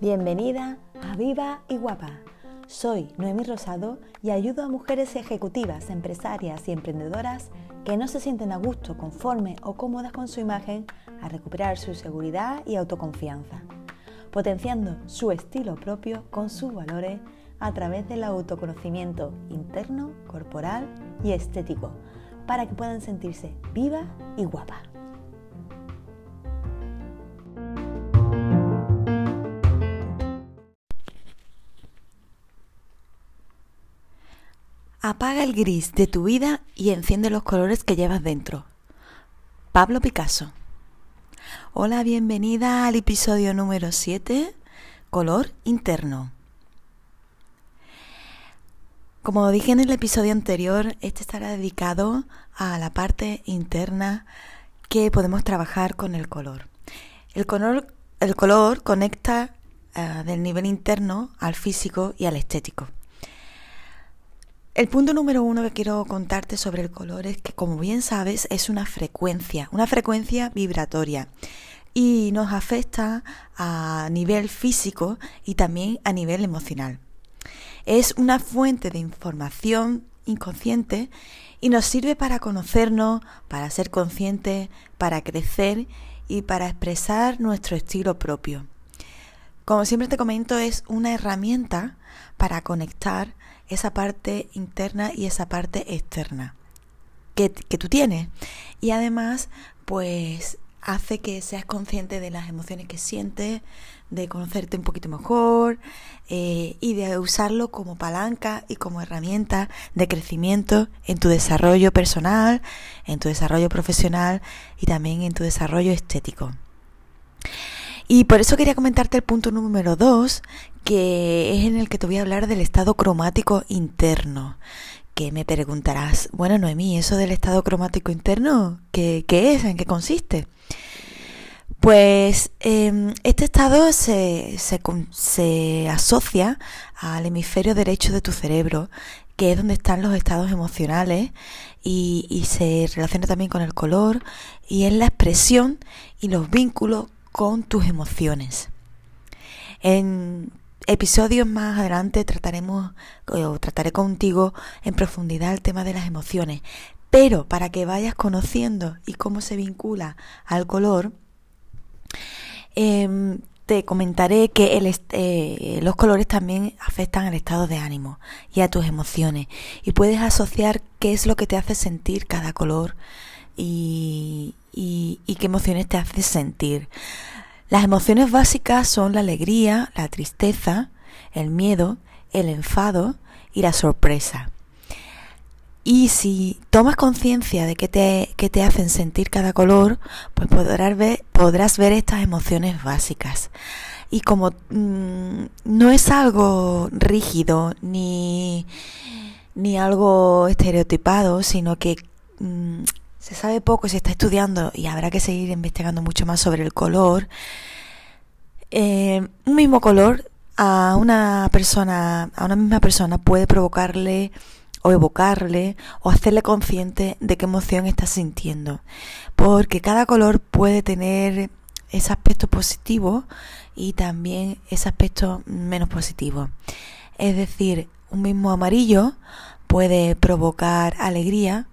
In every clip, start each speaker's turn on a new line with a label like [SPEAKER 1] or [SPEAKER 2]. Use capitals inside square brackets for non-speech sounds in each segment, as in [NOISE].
[SPEAKER 1] Bienvenida a Viva y Guapa. Soy Noemi Rosado y ayudo a mujeres ejecutivas, empresarias y emprendedoras que no se sienten a gusto, conforme o cómodas con su imagen a recuperar su seguridad y autoconfianza, potenciando su estilo propio con sus valores a través del autoconocimiento interno, corporal y estético, para que puedan sentirse viva y guapa. Apaga el gris de tu vida y enciende los colores que llevas dentro. Pablo Picasso. Hola, bienvenida al episodio número 7, color interno. Como dije en el episodio anterior, este estará dedicado a la parte interna que podemos trabajar con el color. El color, el color conecta uh, del nivel interno al físico y al estético. El punto número uno que quiero contarte sobre el color es que, como bien sabes, es una frecuencia, una frecuencia vibratoria y nos afecta a nivel físico y también a nivel emocional. Es una fuente de información inconsciente y nos sirve para conocernos, para ser conscientes, para crecer y para expresar nuestro estilo propio. Como siempre te comento, es una herramienta para conectar esa parte interna y esa parte externa que, que tú tienes. Y además, pues hace que seas consciente de las emociones que sientes, de conocerte un poquito mejor eh, y de usarlo como palanca y como herramienta de crecimiento en tu desarrollo personal, en tu desarrollo profesional y también en tu desarrollo estético. Y por eso quería comentarte el punto número dos, que es en el que te voy a hablar del estado cromático interno. Que me preguntarás, bueno Noemí, ¿eso del estado cromático interno qué, qué es? ¿En qué consiste? Pues eh, este estado se, se, se, asocia al hemisferio derecho de tu cerebro, que es donde están los estados emocionales y, y se relaciona también con el color y es la expresión y los vínculos con tus emociones. En episodios más adelante trataremos o trataré contigo en profundidad el tema de las emociones, pero para que vayas conociendo y cómo se vincula al color, eh, te comentaré que el eh, los colores también afectan al estado de ánimo y a tus emociones y puedes asociar qué es lo que te hace sentir cada color y qué emociones te hace sentir. Las emociones básicas son la alegría, la tristeza, el miedo, el enfado y la sorpresa. Y si tomas conciencia de qué te, te hacen sentir cada color, pues podrás ver, podrás ver estas emociones básicas. Y como mmm, no es algo rígido ni, ni algo estereotipado, sino que mmm, se sabe poco, se está estudiando y habrá que seguir investigando mucho más sobre el color. Eh, un mismo color a una persona, a una misma persona puede provocarle o evocarle o hacerle consciente de qué emoción está sintiendo. Porque cada color puede tener ese aspecto positivo y también ese aspecto menos positivo. Es decir, un mismo amarillo puede provocar alegría,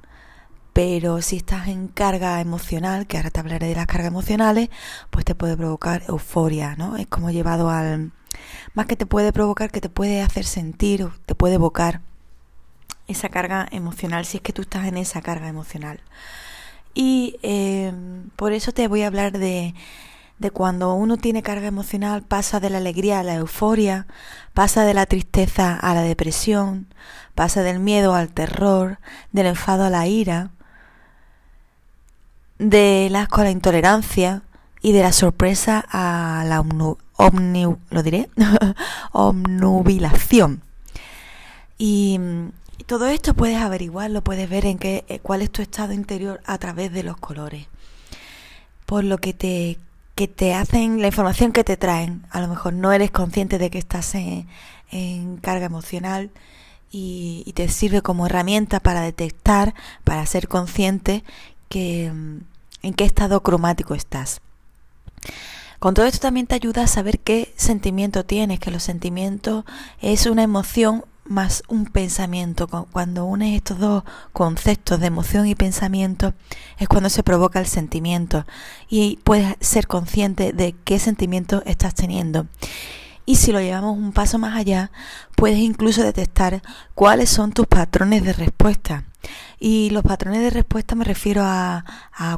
[SPEAKER 1] pero si estás en carga emocional, que ahora te hablaré de las cargas emocionales, pues te puede provocar euforia, ¿no? Es como llevado al... Más que te puede provocar, que te puede hacer sentir te puede evocar esa carga emocional, si es que tú estás en esa carga emocional. Y eh, por eso te voy a hablar de, de cuando uno tiene carga emocional, pasa de la alegría a la euforia, pasa de la tristeza a la depresión, pasa del miedo al terror, del enfado a la ira, de la asco a la intolerancia y de la sorpresa a la omnu, diré, [LAUGHS] omnubilación. Y, y, todo esto puedes averiguarlo, puedes ver en qué, eh, cuál es tu estado interior a través de los colores. Por lo que te, que te hacen, la información que te traen, a lo mejor no eres consciente de que estás en, carga emocional y, y te sirve como herramienta para detectar, para ser consciente que, mm, en qué estado cromático estás. Con todo esto también te ayuda a saber qué sentimiento tienes, que los sentimientos es una emoción más un pensamiento. Cuando unes estos dos conceptos de emoción y pensamiento es cuando se provoca el sentimiento y puedes ser consciente de qué sentimiento estás teniendo. Y si lo llevamos un paso más allá, puedes incluso detectar cuáles son tus patrones de respuesta. Y los patrones de respuesta me refiero a,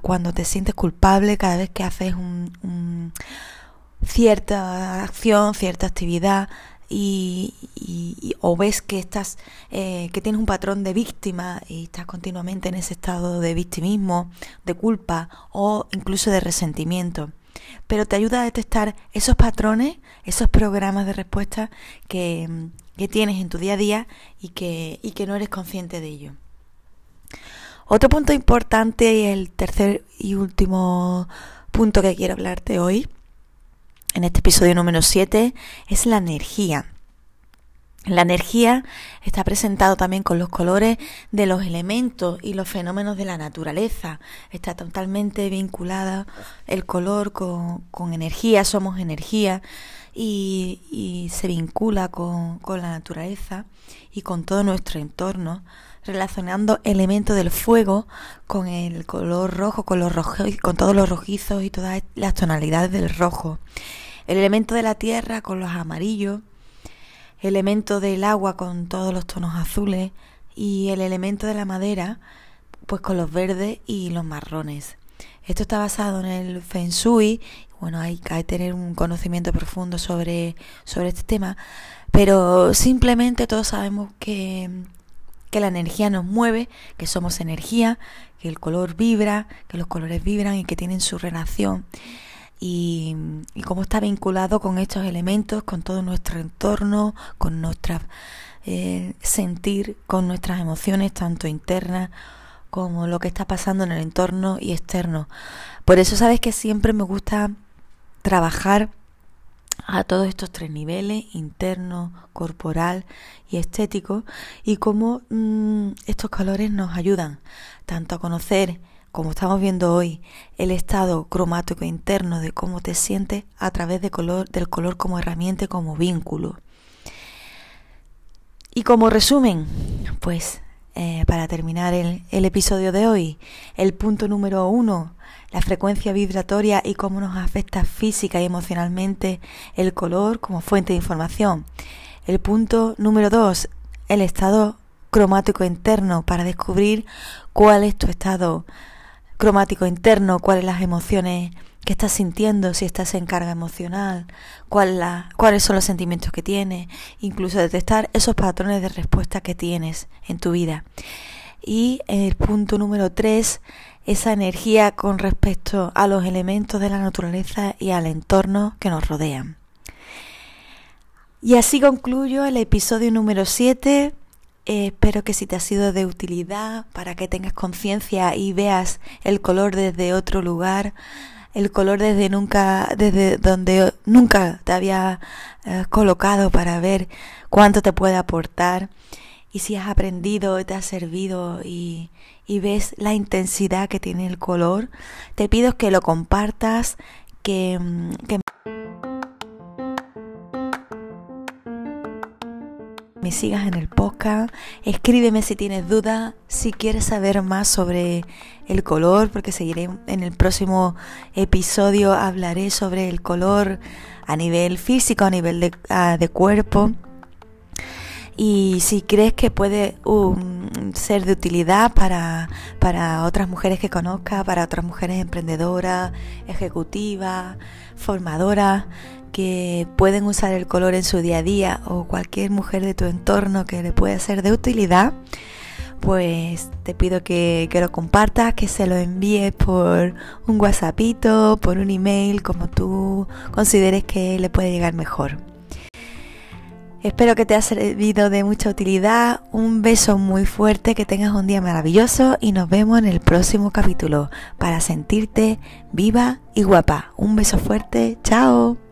[SPEAKER 1] cuando te sientes culpable cada vez que haces un, cierta acción, cierta actividad, y, o ves que estás eh, que tienes un patrón de víctima y estás continuamente en ese estado de victimismo, de culpa o incluso de resentimiento pero te ayuda a detectar esos patrones, esos programas de respuesta que, tienes en tu día a día y que, y que no eres consciente de ello. Otro punto importante y el tercer y último punto que quiero hablarte hoy, en este episodio número 7, es la energía. La energía está presentado también con los colores de los elementos y los fenómenos de la naturaleza. Está totalmente vinculada el color con, energía, somos energía y, se vincula con, la naturaleza y con todo nuestro entorno, relacionando elementos del fuego con el color rojo, con, los con todos los rojizos y todas las tonalidades del rojo. El elemento de la tierra con los amarillos elemento del agua con todos los tonos azules y el elemento de la madera pues con los verdes y los marrones. Esto está basado en el Feng Shui, bueno, hay que tener un conocimiento profundo sobre, sobre este tema, pero simplemente todos sabemos que, que la energía nos mueve, que somos energía, que el color vibra, que los colores vibran y que tienen su relación y, cómo está vinculado con estos elementos, con todo nuestro entorno, con nuestra eh, sentir, con nuestras emociones, tanto internas como lo que está pasando en el entorno y externo. Por eso sabes que siempre me gusta trabajar a todos estos tres niveles, interno, corporal y estético, y cómo mm, estos colores nos ayudan tanto a conocer como estamos viendo hoy, el estado cromático interno de cómo te sientes a través de color, del color como herramienta, como vínculo. Y como resumen, pues eh, para terminar el, el episodio de hoy, el punto número uno, la frecuencia vibratoria y cómo nos afecta física y emocionalmente el color como fuente de información. El punto número dos, el estado cromático interno para descubrir cuál es tu estado cromático interno, cuáles las emociones que estás sintiendo, si estás en carga emocional, cuál la, cuáles son los sentimientos que tienes, incluso detectar esos patrones de respuesta que tienes en tu vida. Y el punto número tres, esa energía con respecto a los elementos de la naturaleza y al entorno que nos rodean. Y así concluyo el episodio número 7 eh, espero que si te ha sido de utilidad para que tengas conciencia y veas el color desde otro lugar, el color desde nunca, desde donde nunca te había eh, colocado para ver cuánto te puede aportar y si has aprendido, te ha servido y, y ves la intensidad que tiene el color, te pido que lo compartas, que, mm, que me sigas en el podcast, escríbeme si tienes dudas, si quieres saber más sobre el color, porque seguiré en el próximo episodio, hablaré sobre el color a nivel físico, a nivel de, ah, cuerpo. Y si crees que puede um, ser de utilidad para, para otras mujeres que conozcas, para otras mujeres emprendedoras, ejecutivas, formadoras, que pueden usar el color en su día a día o cualquier mujer de tu entorno que le pueda ser de utilidad, pues te pido que, que, lo compartas, que se lo envíes por un WhatsAppito, por un email, como tú consideres que le puede llegar mejor. Espero que te haya servido de mucha utilidad. Un beso muy fuerte, que tengas un día maravilloso y nos vemos en el próximo capítulo para sentirte viva y guapa. Un beso fuerte, chao.